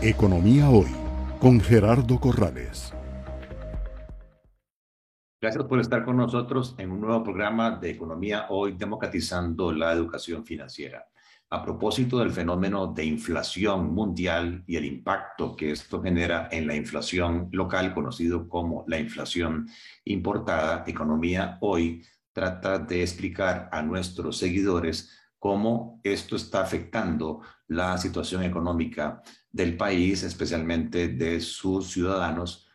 Economía Hoy con Gerardo Corrales. Gracias por estar con nosotros en un nuevo programa de Economía Hoy, democratizando la educación financiera. A propósito del fenómeno de inflación mundial y el impacto que esto genera en la inflación local, conocido como la inflación importada, Economía Hoy trata de explicar a nuestros seguidores cómo esto está afectando la situación económica del país, especialmente de sus ciudadanos,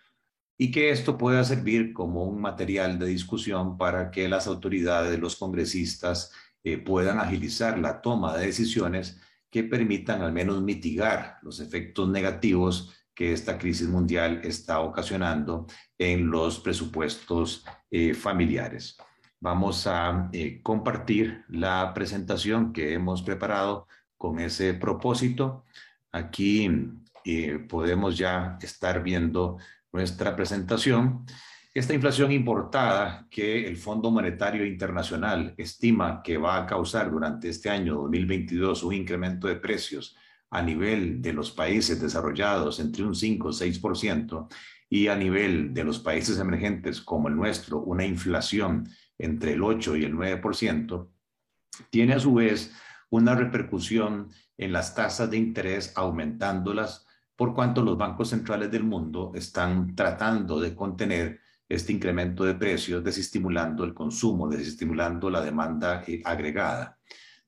y que esto pueda servir como un material de discusión para que las autoridades, los congresistas, eh, puedan agilizar la toma de decisiones que permitan al menos mitigar los efectos negativos que esta crisis mundial está ocasionando en los presupuestos eh, familiares. Vamos a eh, compartir la presentación que hemos preparado con ese propósito. Aquí podemos ya estar viendo nuestra presentación. Esta inflación importada que el Fondo Monetario Internacional estima que va a causar durante este año 2022 un incremento de precios a nivel de los países desarrollados entre un 5 o 6% y a nivel de los países emergentes como el nuestro una inflación entre el 8 y el 9%, tiene a su vez una repercusión en las tasas de interés aumentándolas por cuanto los bancos centrales del mundo están tratando de contener este incremento de precios, desestimulando el consumo, desestimulando la demanda eh, agregada.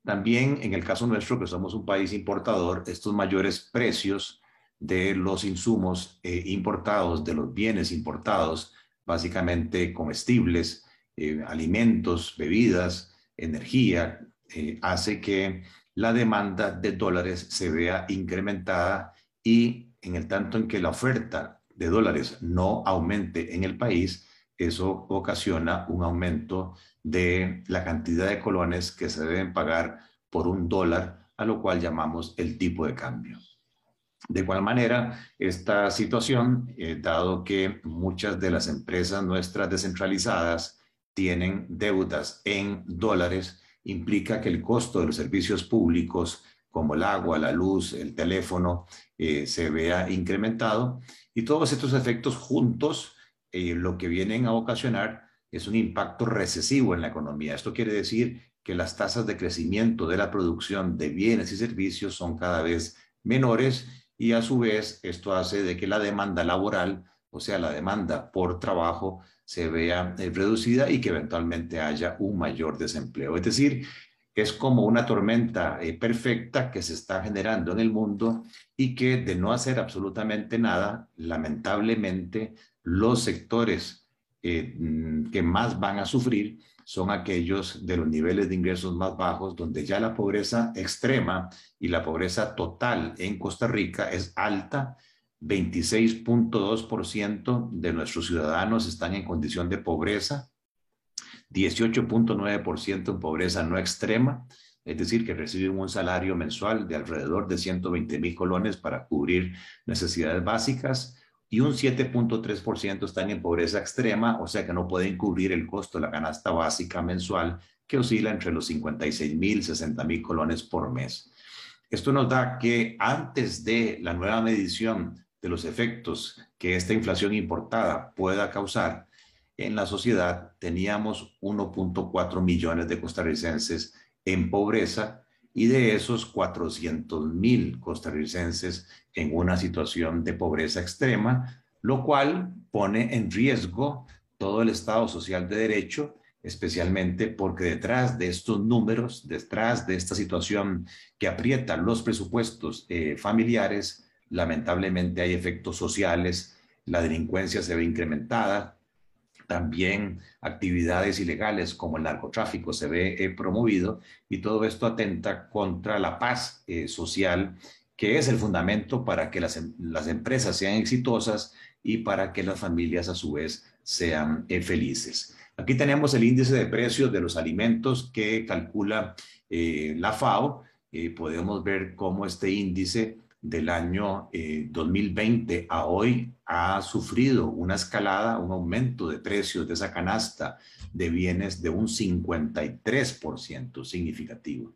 También en el caso nuestro, que somos un país importador, estos mayores precios de los insumos eh, importados, de los bienes importados, básicamente comestibles, eh, alimentos, bebidas, energía, hace que la demanda de dólares se vea incrementada y en el tanto en que la oferta de dólares no aumente en el país, eso ocasiona un aumento de la cantidad de colones que se deben pagar por un dólar, a lo cual llamamos el tipo de cambio. De igual manera, esta situación, eh, dado que muchas de las empresas nuestras descentralizadas tienen deudas en dólares, implica que el costo de los servicios públicos como el agua, la luz, el teléfono, eh, se vea incrementado. Y todos estos efectos juntos eh, lo que vienen a ocasionar es un impacto recesivo en la economía. Esto quiere decir que las tasas de crecimiento de la producción de bienes y servicios son cada vez menores y a su vez esto hace de que la demanda laboral, o sea, la demanda por trabajo, se vea eh, reducida y que eventualmente haya un mayor desempleo. Es decir, es como una tormenta eh, perfecta que se está generando en el mundo y que de no hacer absolutamente nada, lamentablemente los sectores eh, mm, que más van a sufrir son aquellos de los niveles de ingresos más bajos, donde ya la pobreza extrema y la pobreza total en Costa Rica es alta. 26.2% de nuestros ciudadanos están en condición de pobreza, 18.9% en pobreza no extrema, es decir, que reciben un salario mensual de alrededor de 120 mil colones para cubrir necesidades básicas y un 7.3% están en pobreza extrema, o sea que no pueden cubrir el costo de la canasta básica mensual que oscila entre los 56 mil, 60 mil colones por mes. Esto nos da que antes de la nueva medición de los efectos que esta inflación importada pueda causar, en la sociedad teníamos 1.4 millones de costarricenses en pobreza y de esos 400 mil costarricenses en una situación de pobreza extrema, lo cual pone en riesgo todo el Estado social de derecho, especialmente porque detrás de estos números, detrás de esta situación que aprieta los presupuestos eh, familiares, lamentablemente hay efectos sociales, la delincuencia se ve incrementada, también actividades ilegales como el narcotráfico se ve eh, promovido y todo esto atenta contra la paz eh, social, que es el fundamento para que las, em, las, empresas sean exitosas y para que las familias a su vez sean eh, felices. Aquí tenemos el índice de precios de los alimentos que calcula la FAO. podemos ver cómo este índice del año 2020 eh, a hoy ha sufrido una escalada, un aumento de precios de esa canasta de bienes de un 53% significativo.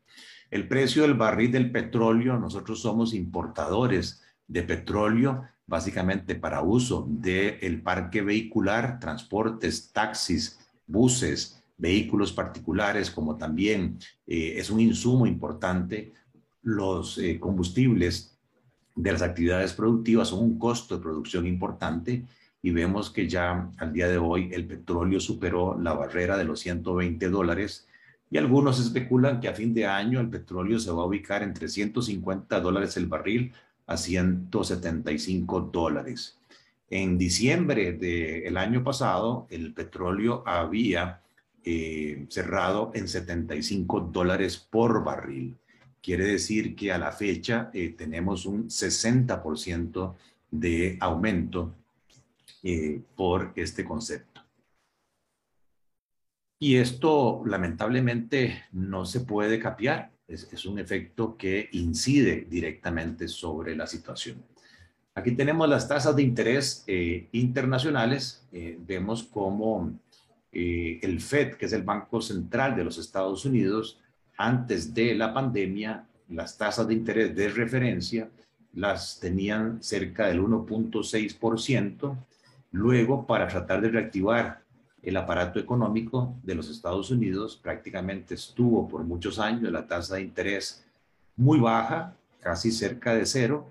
El precio del barril del petróleo, nosotros somos importadores de petróleo, básicamente para uso del parque vehicular, transportes, taxis, buses, vehículos particulares, como también eh, es un insumo importante, los eh, combustibles de las actividades productivas son un costo de producción importante y vemos que ya al día de hoy el petróleo superó la barrera de los 120 dólares y algunos especulan que a fin de año el petróleo se va a ubicar entre 150 dólares el barril a 175 dólares. En diciembre del año pasado, el petróleo había eh, cerrado en 75 dólares por barril. Quiere decir que a la fecha eh, tenemos un 60% de aumento eh, por este concepto. Y esto lamentablemente no se puede capiar. Es, un efecto que incide directamente sobre la situación. Aquí tenemos las tasas de interés eh, internacionales. Vemos cómo el FED, que es el Banco Central de los Estados Unidos, antes de la pandemia, las tasas de interés de referencia las tenían cerca del 1.6%. Luego, para tratar de reactivar el aparato económico de los Estados Unidos, prácticamente estuvo por muchos años la tasa de interés muy baja, casi cerca de cero.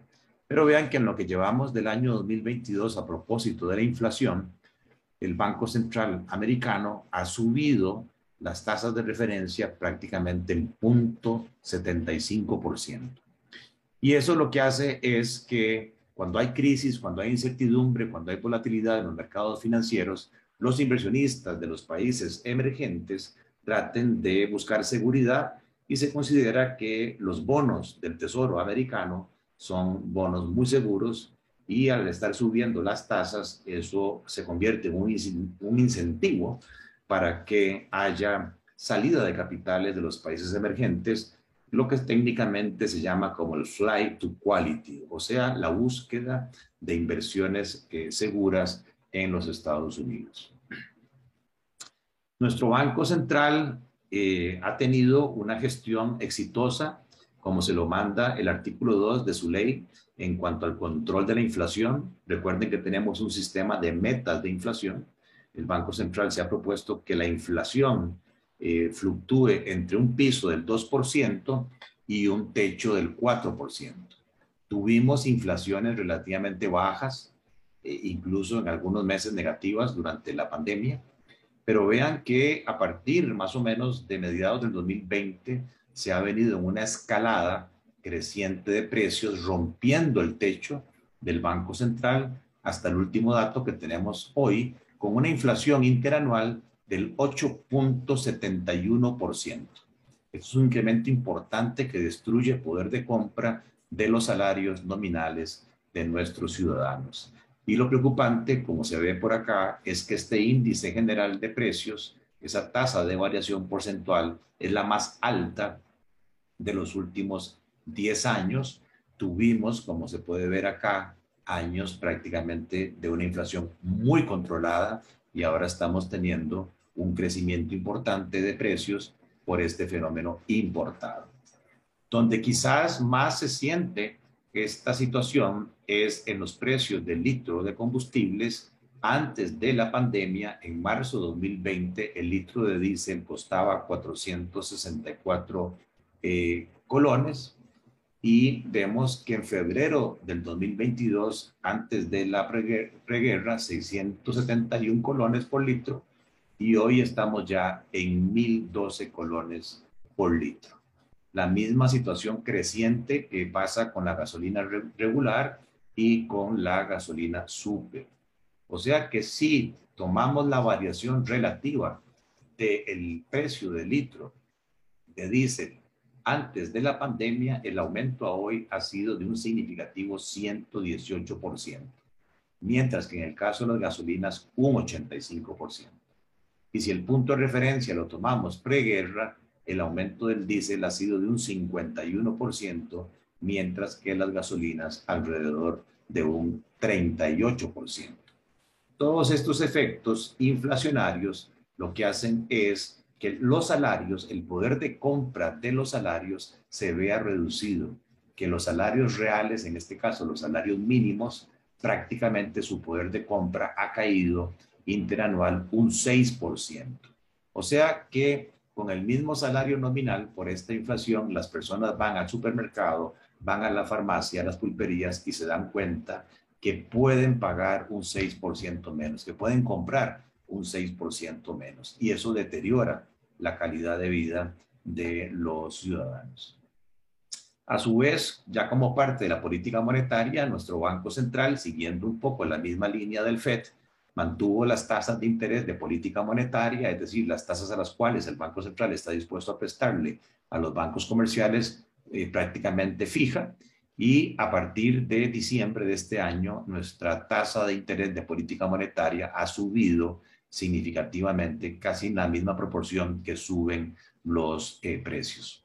Pero vean que en lo que llevamos del año 2022 a propósito de la inflación, el Banco Central americano ha subido las tasas de referencia prácticamente en punto 75%. Y eso lo que hace es que cuando hay crisis, cuando hay incertidumbre, cuando hay volatilidad en los mercados financieros, los inversionistas de los países emergentes traten de buscar seguridad y se considera que los bonos del Tesoro americano son bonos muy seguros y al estar subiendo las tasas, eso se convierte en un incentivo para que haya salida de capitales de los países emergentes, lo que técnicamente se llama como el flight to quality, o sea, la búsqueda de inversiones eh, seguras en los Estados Unidos. Nuestro Banco Central eh, ha tenido una gestión exitosa, como se lo manda el artículo 2 de su ley en cuanto al control de la inflación. Recuerden que tenemos un sistema de metas de inflación el Banco Central se ha propuesto que la inflación eh, fluctúe entre un piso del 2% y un techo del 4%. Tuvimos inflaciones relativamente bajas, eh, incluso en algunos meses negativas durante la pandemia, pero vean que a partir más o menos de mediados del 2020 se ha venido en una escalada creciente de precios, rompiendo el techo del Banco Central hasta el último dato que tenemos hoy, con una inflación interanual del 8.71%. Es un incremento importante que destruye el poder de compra de los salarios nominales de nuestros ciudadanos. Y lo preocupante, como se ve por acá, es que este índice general de precios, esa tasa de variación porcentual, es la más alta de los últimos 10 años. Tuvimos, como se puede ver acá, años prácticamente de una inflación muy controlada y ahora estamos teniendo un crecimiento importante de precios por este fenómeno importado. Donde quizás más se siente esta situación es en los precios del litro de combustibles. Antes de la pandemia, en marzo de 2020, el litro de diésel costaba 464 eh, colones, y vemos que en febrero del 2022, antes de la preguerra, 671 colones por litro y hoy estamos ya en 1012 colones por litro. La misma situación creciente que pasa con la gasolina regular y con la gasolina super. O sea que si tomamos la variación relativa del precio del litro de diésel antes de la pandemia, el aumento a hoy ha sido de un significativo 118%, mientras que en el caso de las gasolinas, un 85%. Y si el punto de referencia lo tomamos preguerra, el aumento del diésel ha sido de un 51%, mientras que las gasolinas alrededor de un 38%. Todos estos efectos inflacionarios lo que hacen es que los salarios, el poder de compra de los salarios se vea reducido que los salarios reales, en este caso los salarios mínimos, prácticamente su poder de compra ha caído interanual un 6%. O sea que con el mismo salario nominal por esta inflación, las personas van al supermercado, van a la farmacia, a las pulperías y se dan cuenta que pueden pagar un 6% menos, que pueden comprar un 6% menos. Y eso deteriora la calidad de vida de los ciudadanos. A su vez, ya como parte de la política monetaria, nuestro Banco Central, siguiendo un poco la misma línea del FED, mantuvo las tasas de interés de política monetaria, es decir, las tasas a las cuales el Banco Central está dispuesto a prestarle a los bancos comerciales eh, prácticamente fija. Y a partir de diciembre de este año, nuestra tasa de interés de política monetaria ha subido significativamente, casi en la misma proporción que suben los eh, precios.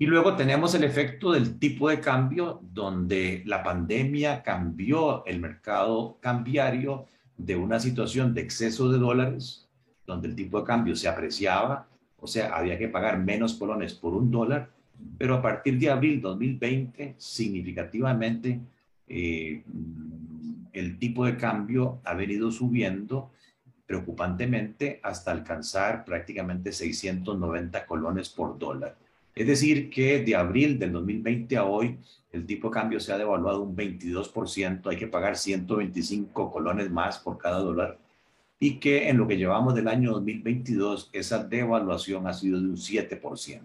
Y luego tenemos el efecto del tipo de cambio, donde la pandemia cambió el mercado cambiario de una situación de exceso de dólares, donde el tipo de cambio se apreciaba, o sea, había que pagar menos colones por un dólar, pero a partir de abril 2020, significativamente, eh, el tipo de cambio ha venido subiendo preocupantemente hasta alcanzar prácticamente 690 colones por dólar. Es decir, que de abril del 2020 a hoy, el tipo de cambio se ha devaluado un 22%, hay que pagar 125 colones más por cada dólar, y que en lo que llevamos del año 2022, esa devaluación ha sido de un 7%.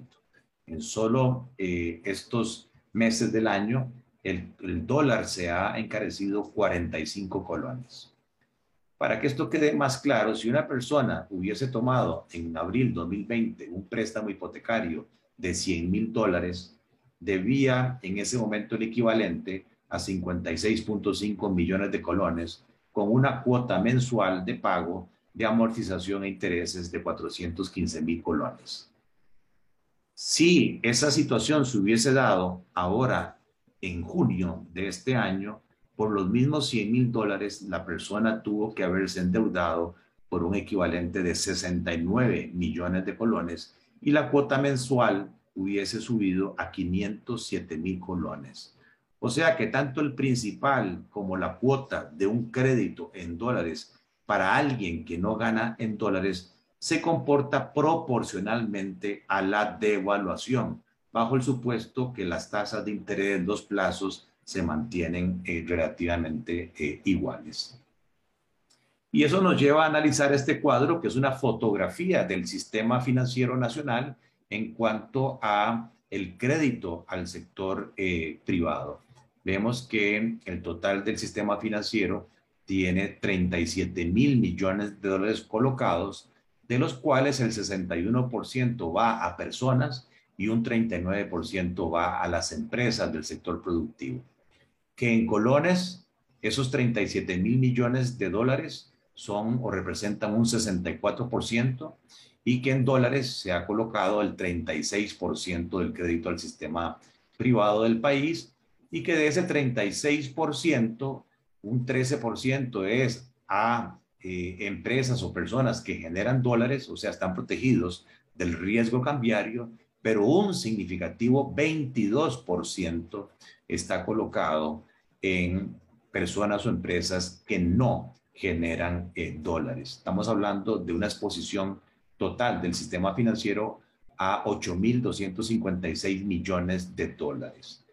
En solo eh, estos meses del año, el, dólar se ha encarecido 45 colones. Para que esto quede más claro, si una persona hubiese tomado en abril 2020 un préstamo hipotecario de 100 mil dólares debía en ese momento el equivalente a 56.5 millones de colones con una cuota mensual de pago de amortización e intereses de 415 mil colones. Si esa situación se hubiese dado ahora en junio de este año, por los mismos 100 mil dólares, la persona tuvo que haberse endeudado por un equivalente de 69 millones de colones y la cuota mensual hubiese subido a 507 mil colones. O sea que tanto el principal como la cuota de un crédito en dólares para alguien que no gana en dólares se comporta proporcionalmente a la devaluación, bajo el supuesto que las tasas de interés en dos plazos se mantienen eh, relativamente eh, iguales. Y eso nos lleva a analizar este cuadro, que es una fotografía del sistema financiero nacional en cuanto a el crédito al sector eh, privado. Vemos que el total del sistema financiero tiene 37 mil millones de dólares colocados, de los cuales el 61% va a personas y un 39% va a las empresas del sector productivo. Que en colones, esos 37 mil millones de dólares son o representan un 64% y que en dólares se ha colocado el 36% del crédito al sistema privado del país y que de ese 36%, un 13% es a eh, empresas o personas que generan dólares, o sea, están protegidos del riesgo cambiario, pero un significativo 22% está colocado en personas o empresas que no generan eh, dólares. Estamos hablando de una exposición total del sistema financiero a 8.256 millones de dólares.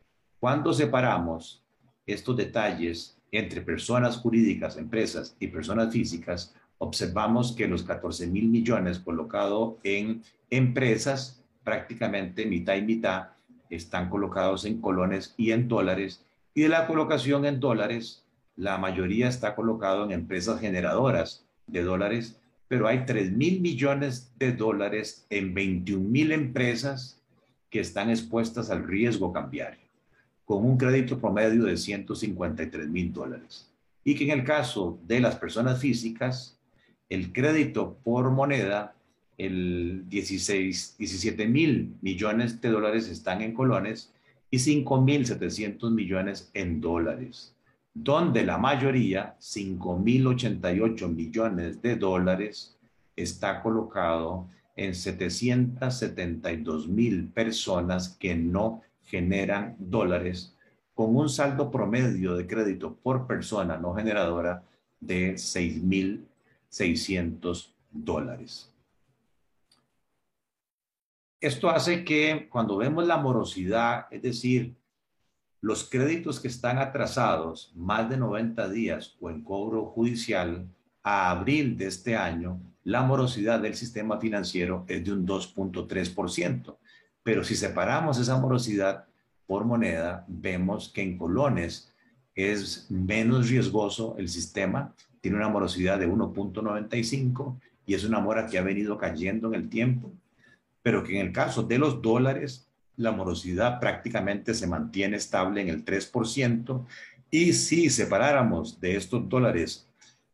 Cuando separamos estos detalles entre personas jurídicas, empresas y personas físicas, observamos que los 14 mil millones colocados en empresas, prácticamente mitad y mitad, están colocados en colones y en dólares. Y de la colocación en dólares, la mayoría está colocado en empresas generadoras de dólares, pero hay 3 mil millones de dólares en 21 mil empresas que están expuestas al riesgo cambiario, con un crédito promedio de 153 mil dólares. Y que en el caso de las personas físicas, el crédito por moneda, el 16, 17 mil millones de dólares están en colones y 5 mil 700 millones en dólares donde la mayoría, 5.088 millones de dólares, está colocado en 772 mil personas que no generan dólares con un saldo promedio de crédito por persona no generadora de 6.600 dólares. Esto hace que cuando vemos la morosidad, es decir, los créditos que están atrasados más de 90 días o en cobro judicial, a abril de este año, la morosidad del sistema financiero es de un 2.3%. Pero si separamos esa morosidad por moneda, vemos que en colones es menos riesgoso el sistema, tiene una morosidad de 1.95 y es una mora que ha venido cayendo en el tiempo, pero que en el caso de los dólares, la morosidad prácticamente se mantiene estable en el 3%, y si separáramos de estos dólares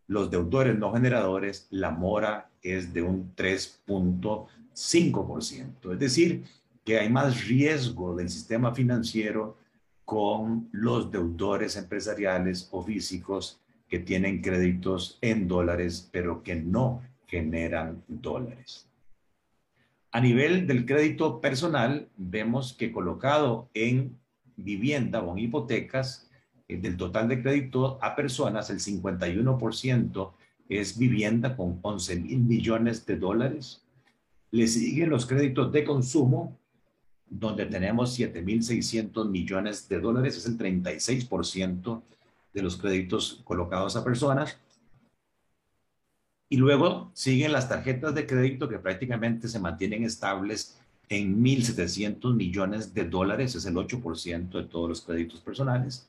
los deudores no generadores, la mora es de un 3.5%. Es decir, que hay más riesgo del sistema financiero con los deudores empresariales o físicos que tienen créditos en dólares, pero que no generan dólares. A nivel del crédito personal, vemos que colocado en vivienda o en hipotecas, eh, del total de crédito a personas, el 51% es vivienda con 11 mil millones de dólares. Le siguen los créditos de consumo, donde tenemos 7.600 millones de dólares, es el 36% de los créditos colocados a personas. Y luego siguen las tarjetas de crédito que prácticamente se mantienen estables en 1.700 millones de dólares, es el 8% de todos los créditos personales.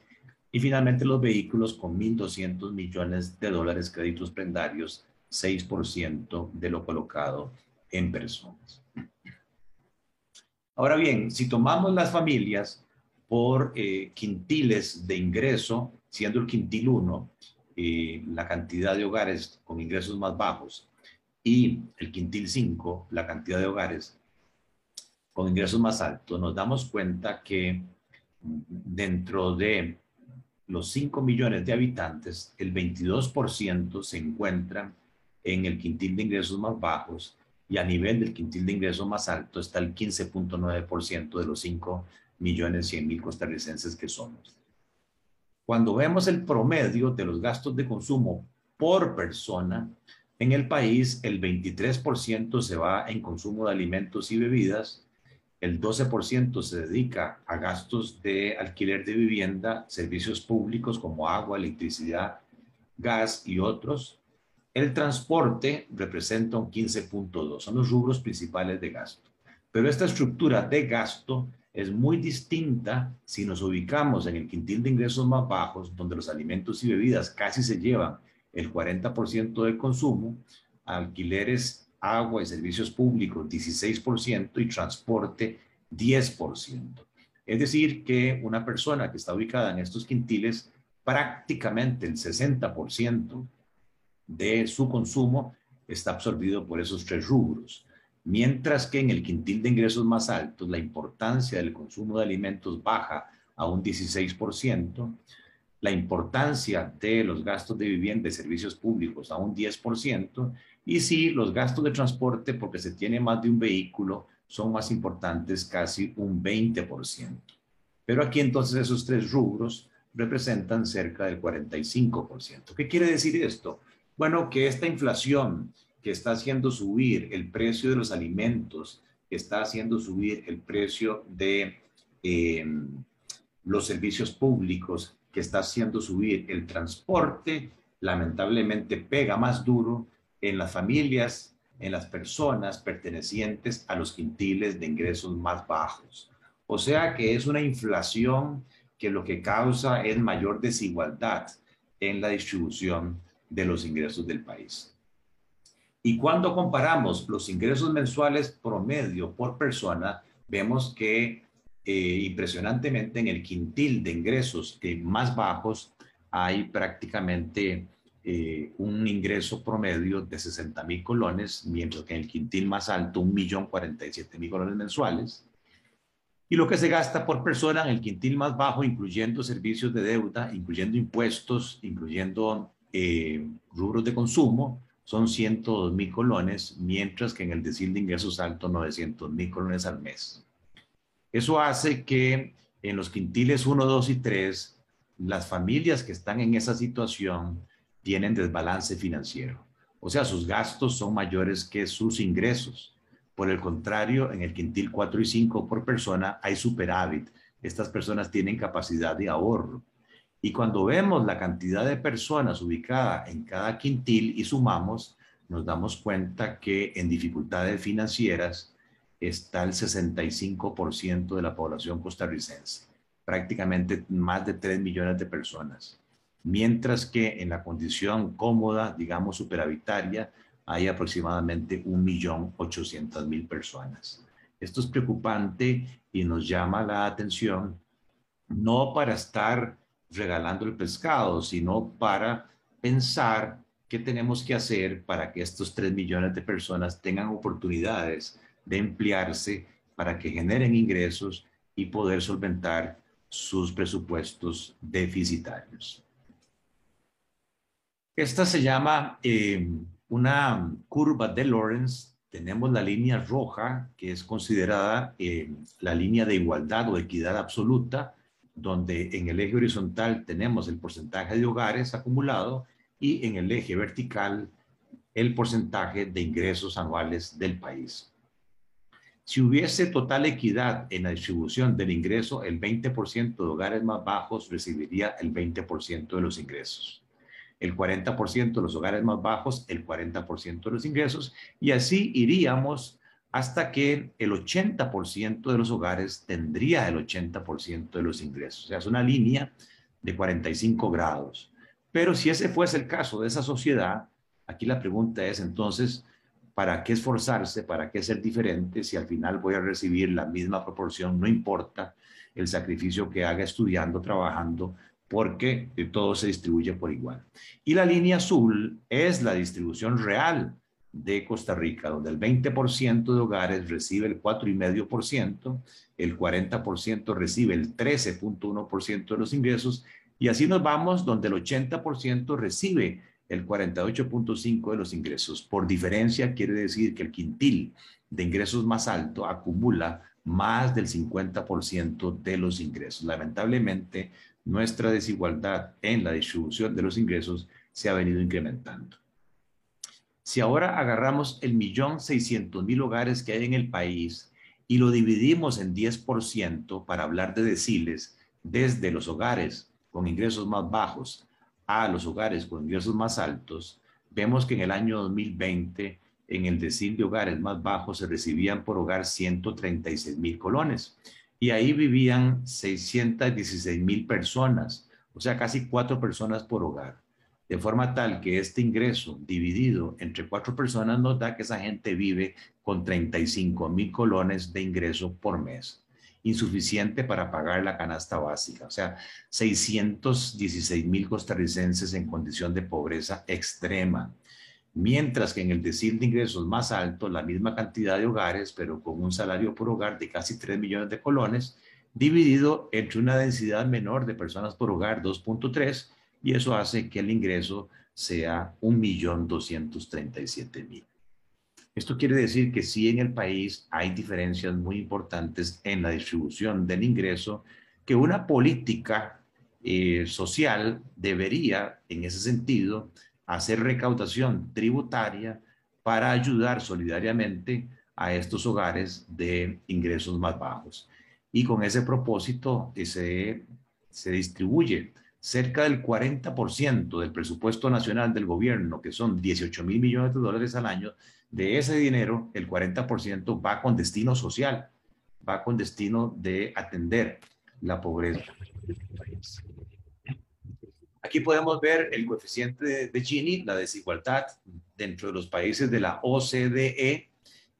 Y finalmente los vehículos con 1.200 millones de dólares créditos prendarios, 6% de lo colocado en personas. Ahora bien, si tomamos las familias por eh, quintiles de ingreso, siendo el quintil 1 eh, la cantidad de hogares con ingresos más bajos y el quintil 5 la cantidad de hogares con ingresos más altos, nos damos cuenta que dentro de los 5 millones de habitantes, el 22% se encuentran en el quintil de ingresos más bajos y a nivel del quintil de ingreso más alto está el 15.9% de los 5 millones 100 mil costarricenses que somos. Cuando vemos el promedio de los gastos de consumo por persona, en el país el 23% se va en consumo de alimentos y bebidas, el 12% se dedica a gastos de alquiler de vivienda, servicios públicos como agua, electricidad, gas y otros, el transporte representa un 15.2, son los rubros principales de gasto. Pero esta estructura de gasto es muy distinta si nos ubicamos en el quintil de ingresos más bajos, donde los alimentos y bebidas casi se llevan el 40% del consumo, alquileres, agua y servicios públicos 16% y transporte 10%. Es decir, que una persona que está ubicada en estos quintiles, prácticamente el 60% de su consumo está absorbido por esos tres rubros. Mientras que en el quintil de ingresos más altos, la importancia del consumo de alimentos baja a un 16%, la importancia de los gastos de vivienda y servicios públicos a un 10%, y sí, los gastos de transporte, porque se tiene más de un vehículo, son más importantes, casi un 20%. Pero aquí entonces esos tres rubros representan cerca del 45%. ¿Qué quiere decir esto? Bueno, que esta inflación que está haciendo subir el precio de los alimentos, que está haciendo subir el precio de em, los servicios públicos, que está haciendo subir el transporte, lamentablemente pega más duro en las familias, en las personas pertenecientes a los quintiles de ingresos más bajos. O sea que es una inflación que lo que causa es mayor desigualdad en la distribución de los ingresos del país. Y cuando comparamos los ingresos mensuales promedio por persona, vemos que eh, impresionantemente en el quintil de ingresos más bajos hay prácticamente eh, un ingreso promedio de 60 mil colones, mientras que en el quintil más alto, un millón 47 mil colones mensuales. Y lo que se gasta por persona en el quintil más bajo, incluyendo servicios de deuda, incluyendo impuestos, incluyendo eh, rubros de consumo son 102 mil colones, mientras que en el decil de ingresos alto 900 mil colones al mes. Eso hace que en los quintiles 1, 2 y 3, las familias que están en esa situación tienen desbalance financiero. O sea, sus gastos son mayores que sus ingresos. Por el contrario, en el quintil 4 y 5 por persona hay superávit. Estas personas tienen capacidad de ahorro. Y cuando vemos la cantidad de personas ubicada en cada quintil y sumamos, nos damos cuenta que en dificultades financieras está el 65% de la población costarricense, prácticamente más de 3 millones de personas. Mientras que en la condición cómoda, digamos superavitaria, hay aproximadamente 1.800.000 personas. Esto es preocupante y nos llama la atención, no para estar regalando el pescado, sino para pensar qué tenemos que hacer para que estos 3 millones de personas tengan oportunidades de emplearse para que generen ingresos y poder solventar sus presupuestos deficitarios. Esta se llama eh, una curva de Lawrence. Tenemos la línea roja, que es considerada eh, la línea de igualdad o equidad absoluta, donde en el eje horizontal tenemos el porcentaje de hogares acumulado y en el eje vertical el porcentaje de ingresos anuales del país. Si hubiese total equidad en la distribución del ingreso, el 20% de hogares más bajos recibiría el 20% de los ingresos. El 40% de los hogares más bajos, el 40% de los ingresos. Y así iríamos hasta que el 80% de los hogares tendría el 80% de los ingresos. O sea, es una línea de 45 grados. Pero si ese fuese el caso de esa sociedad, aquí la pregunta es entonces, ¿para qué esforzarse? ¿Para qué ser diferente si al final voy a recibir la misma proporción? No importa el sacrificio que haga estudiando, trabajando, porque todo se distribuye por igual. Y la línea azul es la distribución real de Costa Rica, donde el 20% de hogares recibe el 4,5%, el 40% recibe el 13.1% de los ingresos, y así nos vamos donde el 80% recibe el 48.5 de los ingresos. Por diferencia, quiere decir que el quintil de ingresos más alto acumula más del 50% de los ingresos. Lamentablemente, nuestra desigualdad en la distribución de los ingresos se ha venido incrementando. Si ahora agarramos el millón seiscientos mil hogares que hay en el país y lo dividimos en 10% para hablar de deciles, desde los hogares con ingresos más bajos a los hogares con ingresos más altos, vemos que en el año 2020, en el decil de hogares más bajos, se recibían por hogar 136 mil colones. Y ahí vivían 616 mil personas, o sea, casi cuatro personas por hogar. De forma tal que este ingreso dividido entre cuatro personas nos da que esa gente vive con 35 mil colones de ingreso por mes insuficiente para pagar la canasta básica. O sea, 616 mil costarricenses en condición de pobreza extrema. Mientras que en el decil de ingresos más alto, la misma cantidad de hogares, pero con un salario por hogar de casi 3 millones de colones, dividido entre una densidad menor de personas por hogar, 2.3, y eso hace que el ingreso sea 1.237.000. Esto quiere decir que sí en el país hay diferencias muy importantes en la distribución del ingreso, que una política eh, social debería, en ese sentido, hacer recaudación tributaria para ayudar solidariamente a estos hogares de ingresos más bajos. Y con ese propósito se, se distribuye cerca del 40% del presupuesto nacional del gobierno, que son 18 mil millones de dólares al año, de ese dinero, el 40% va con destino social, va con destino de atender la pobreza. Aquí podemos ver el coeficiente de Gini, la desigualdad dentro de los países de la OCDE,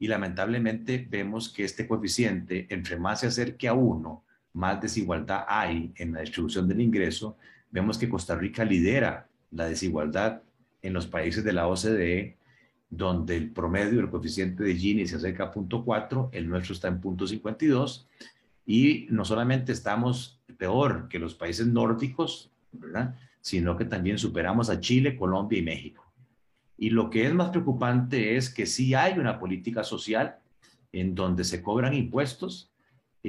y lamentablemente vemos que este coeficiente, entre más se acerque a uno, más desigualdad hay en la distribución del ingreso. Vemos que Costa Rica lidera la desigualdad en los países de la OCDE donde el promedio, el coeficiente de Gini se acerca a 0.4, el nuestro está en 0.52, y no solamente estamos peor que los países nórdicos, ¿verdad? sino que también superamos a Chile, Colombia y México. Y lo que es más preocupante es que sí hay una política social en donde se cobran impuestos,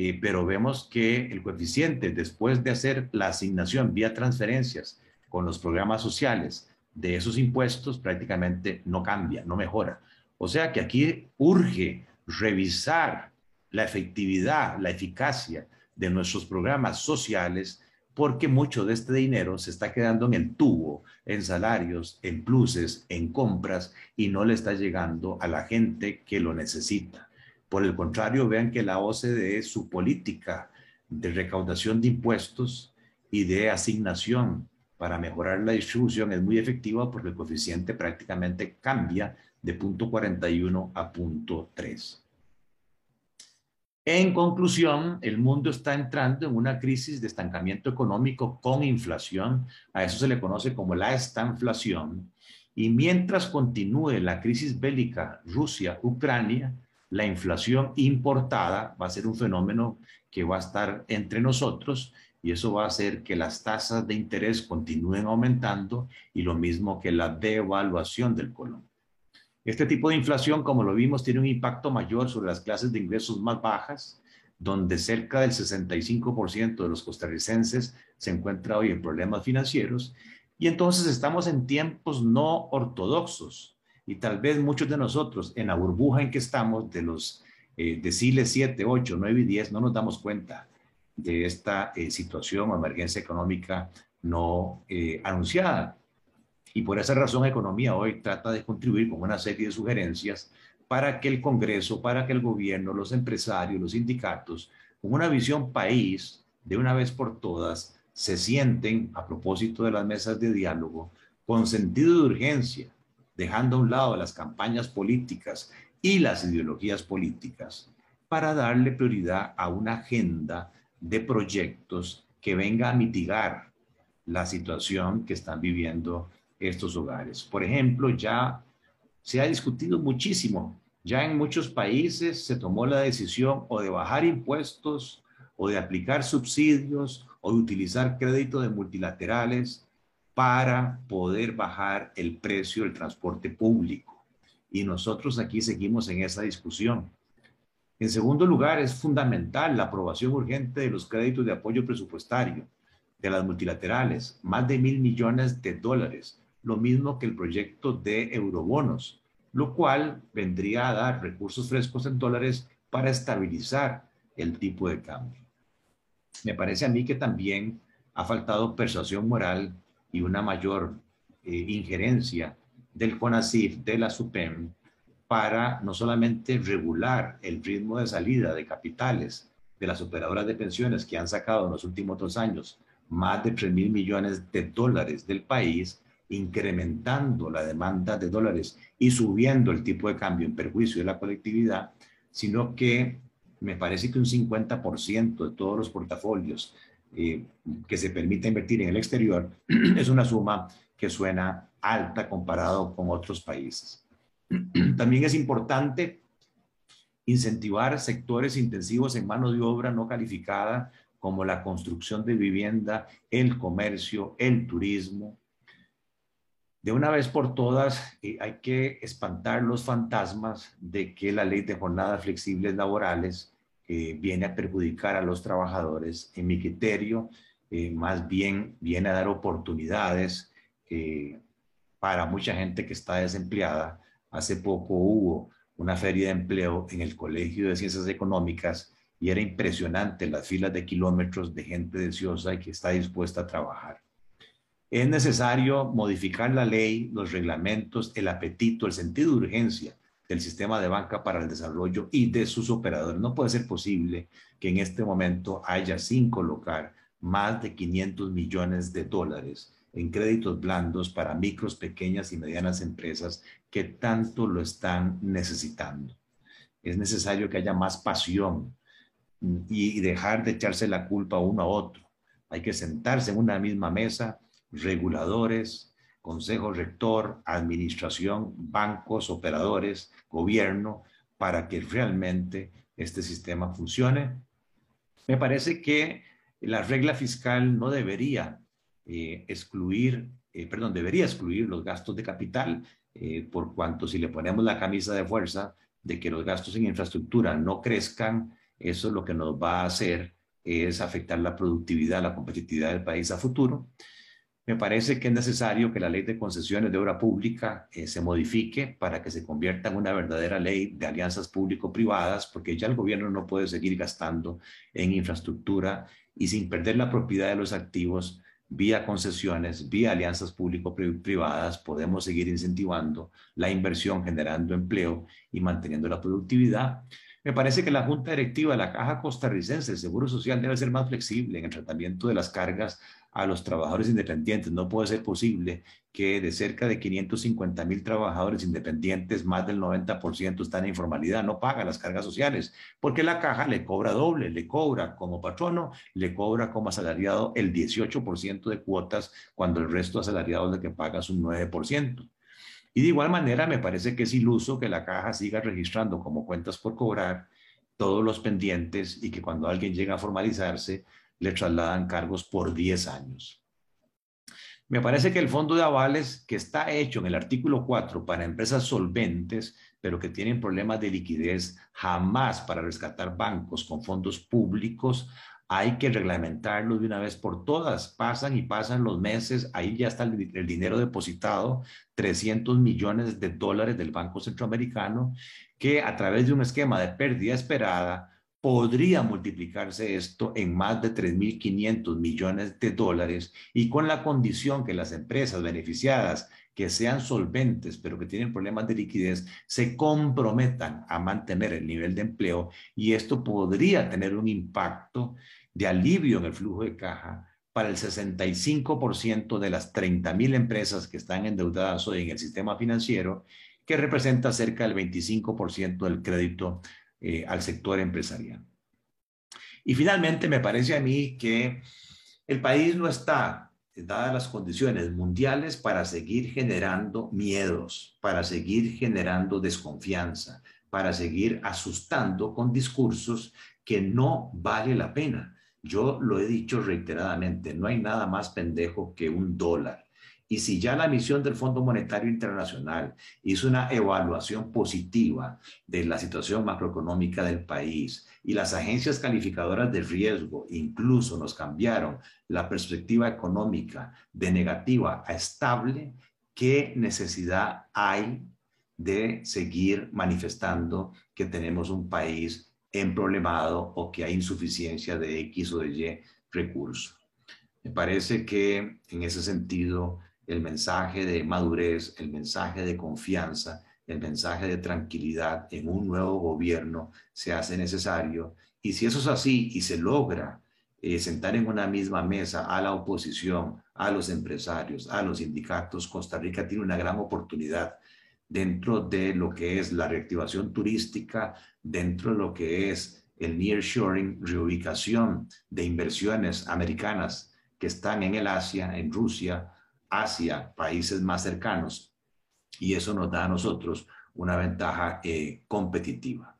eh, pero vemos que el coeficiente, después de hacer la asignación vía transferencias con los programas sociales de esos impuestos, prácticamente no cambia, no mejora. O sea que aquí urge revisar la efectividad, la eficacia de nuestros programas sociales, porque mucho de este dinero se está quedando en el tubo, en salarios, en pluses, en compras, y no le está llegando a la gente que lo necesita. Por el contrario, vean que la OCDE, su política de recaudación de impuestos y de asignación para mejorar la distribución es muy efectiva porque el coeficiente prácticamente cambia de punto 41 a punto 3. En conclusión, el mundo está entrando en una crisis de estancamiento económico con inflación. A eso se le conoce como la estanflación. Y mientras continúe la crisis bélica Rusia-Ucrania, la inflación importada va a ser un fenómeno que va a estar entre nosotros y eso va a hacer que las tasas de interés continúen aumentando y lo mismo que la devaluación del colón. Este tipo de inflación, como lo vimos, tiene un impacto mayor sobre las clases de ingresos más bajas, donde cerca del 65% de los costarricenses se encuentra hoy en problemas financieros. Y entonces estamos en tiempos no ortodoxos. Y tal vez muchos de nosotros, en la burbuja en que estamos, de los eh, deciles 7, 8, 9 y 10, no nos damos cuenta de esta eh, situación o emergencia económica no eh, anunciada. Y por esa razón, Economía Hoy trata de contribuir con una serie de sugerencias para que el Congreso, para que el gobierno, los empresarios, los sindicatos, con una visión país, de una vez por todas, se sienten, a propósito de las mesas de diálogo, con sentido de urgencia, dejando a un lado las campañas políticas y las ideologías políticas, para darle prioridad a una agenda de proyectos que venga a mitigar la situación que están viviendo estos hogares. Por ejemplo, ya se ha discutido muchísimo, ya en muchos países se tomó la decisión o de bajar impuestos o de aplicar subsidios o de utilizar crédito de multilaterales para poder bajar el precio del transporte público. Y nosotros aquí seguimos en esa discusión. En segundo lugar, es fundamental la aprobación urgente de los créditos de apoyo presupuestario de las multilaterales, más de mil millones de dólares lo mismo que el proyecto de eurobonos, lo cual vendría a dar recursos frescos en dólares para estabilizar el tipo de cambio. Me parece a mí que también ha faltado persuasión moral y una mayor eh, injerencia del CONACIF, de la SUPEM, para no solamente regular el ritmo de salida de capitales de las operadoras de pensiones que han sacado en los últimos dos años más de 3 mil millones de dólares del país, incrementando la demanda de dólares y subiendo el tipo de cambio en perjuicio de la colectividad, sino que me parece que un 50% de todos los portafolios eh, que se permite invertir en el exterior es una suma que suena alta comparado con otros países. También es importante incentivar sectores intensivos en mano de obra no calificada como la construcción de vivienda, el comercio, el turismo, de una vez por todas, eh, hay que espantar los fantasmas de que la ley de jornadas flexibles laborales eh, viene a perjudicar a los trabajadores. En mi criterio, eh, más bien viene a dar oportunidades para mucha gente que está desempleada. Hace poco hubo una feria de empleo en el Colegio de Ciencias Económicas y era impresionante las filas de kilómetros de gente deseosa y que está dispuesta a trabajar. Es necesario modificar la ley, los reglamentos, el apetito, el sentido de urgencia del sistema de banca para el desarrollo y de sus operadores. No puede ser posible que en este momento haya sin colocar más de 500 millones de dólares en créditos blandos para micros, pequeñas y medianas empresas que tanto lo están necesitando. Es necesario que haya más pasión y dejar de echarse la culpa uno a otro. Hay que sentarse en una misma mesa reguladores, consejo rector, administración, bancos, operadores, gobierno, para que realmente este sistema funcione. Me parece que la regla fiscal no debería eh, excluir, eh, perdón, debería excluir los gastos de capital, eh, por cuanto si le ponemos la camisa de fuerza de que los gastos en infraestructura no crezcan, eso lo que nos va a hacer es afectar la productividad, la competitividad del país a futuro. Me parece que es necesario que la ley de concesiones de obra pública eh, se modifique para que se convierta en una verdadera ley de alianzas público-privadas, porque ya el gobierno no puede seguir gastando en infraestructura y sin perder la propiedad de los activos vía concesiones, vía alianzas público-privadas, podemos seguir incentivando la inversión, generando empleo y manteniendo la productividad. Me parece que la Junta Directiva de la Caja Costarricense de Seguro Social debe ser más flexible en el tratamiento de las cargas a los trabajadores independientes. No puede ser posible que de cerca de 550 mil trabajadores independientes, más del 90% están en informalidad, no pagan las cargas sociales, porque la caja le cobra doble, le cobra como patrono, le cobra como asalariado el 18% de cuotas, cuando el resto de asalariados de que paga un 9%. Y de igual manera, me parece que es iluso que la caja siga registrando como cuentas por cobrar todos los pendientes y que cuando alguien llega a formalizarse, le trasladan cargos por 10 años. Me parece que el fondo de avales que está hecho en el artículo 4 para empresas solventes, pero que tienen problemas de liquidez, jamás para rescatar bancos con fondos públicos, hay que reglamentarlo de una vez por todas. Pasan y pasan los meses, ahí ya está el, el, dinero depositado, 300 millones de dólares del Banco Centroamericano, que a través de un esquema de pérdida esperada podría multiplicarse esto en más de 3.500 millones de dólares y con la condición que las empresas beneficiadas que sean solventes, pero que tienen problemas de liquidez, se comprometan a mantener el nivel de empleo y esto podría tener un impacto de alivio en el flujo de caja para el 65% de las 30.000 empresas que están endeudadas hoy en el sistema financiero, que representa cerca del 25% del crédito eh, al sector empresarial. Y finalmente, me parece a mí que el país no está, dadas las condiciones mundiales, para seguir generando miedos, para seguir generando desconfianza, para seguir asustando con discursos que no vale la pena. Yo lo he dicho reiteradamente, no hay nada más pendejo que un dólar. Y si ya la misión del Fondo Monetario Internacional hizo una evaluación positiva de la situación macroeconómica del país y las agencias calificadoras de riesgo incluso nos cambiaron la perspectiva económica de negativa a estable, ¿qué necesidad hay de seguir manifestando que tenemos un país emproblemado o que hay insuficiencia de X o de Y recursos? Me parece que en ese sentido el mensaje de madurez, el mensaje de confianza, el mensaje de tranquilidad en un nuevo gobierno se hace necesario. Y si eso es así y se logra eh, sentar en una misma mesa a la oposición, a los empresarios, a los sindicatos, Costa Rica tiene una gran oportunidad dentro de lo que es la reactivación turística, dentro de lo que es el nearshoring, reubicación de inversiones americanas que están en el Asia, en Rusia, hacia países más cercanos y eso nos da a nosotros una ventaja eh, competitiva.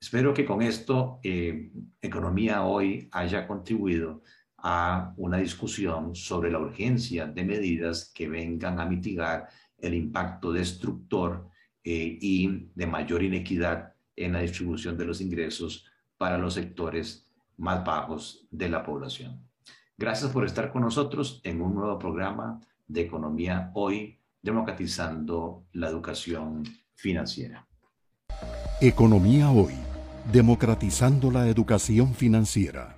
Espero que con esto eh, Economía Hoy haya contribuido a una discusión sobre la urgencia de medidas que vengan a mitigar el impacto destructor eh, y de mayor inequidad en la distribución de los ingresos para los sectores más bajos de la población. Gracias por estar con nosotros en un nuevo programa de Economía Hoy, democratizando la educación financiera. Economía Hoy, democratizando la educación financiera.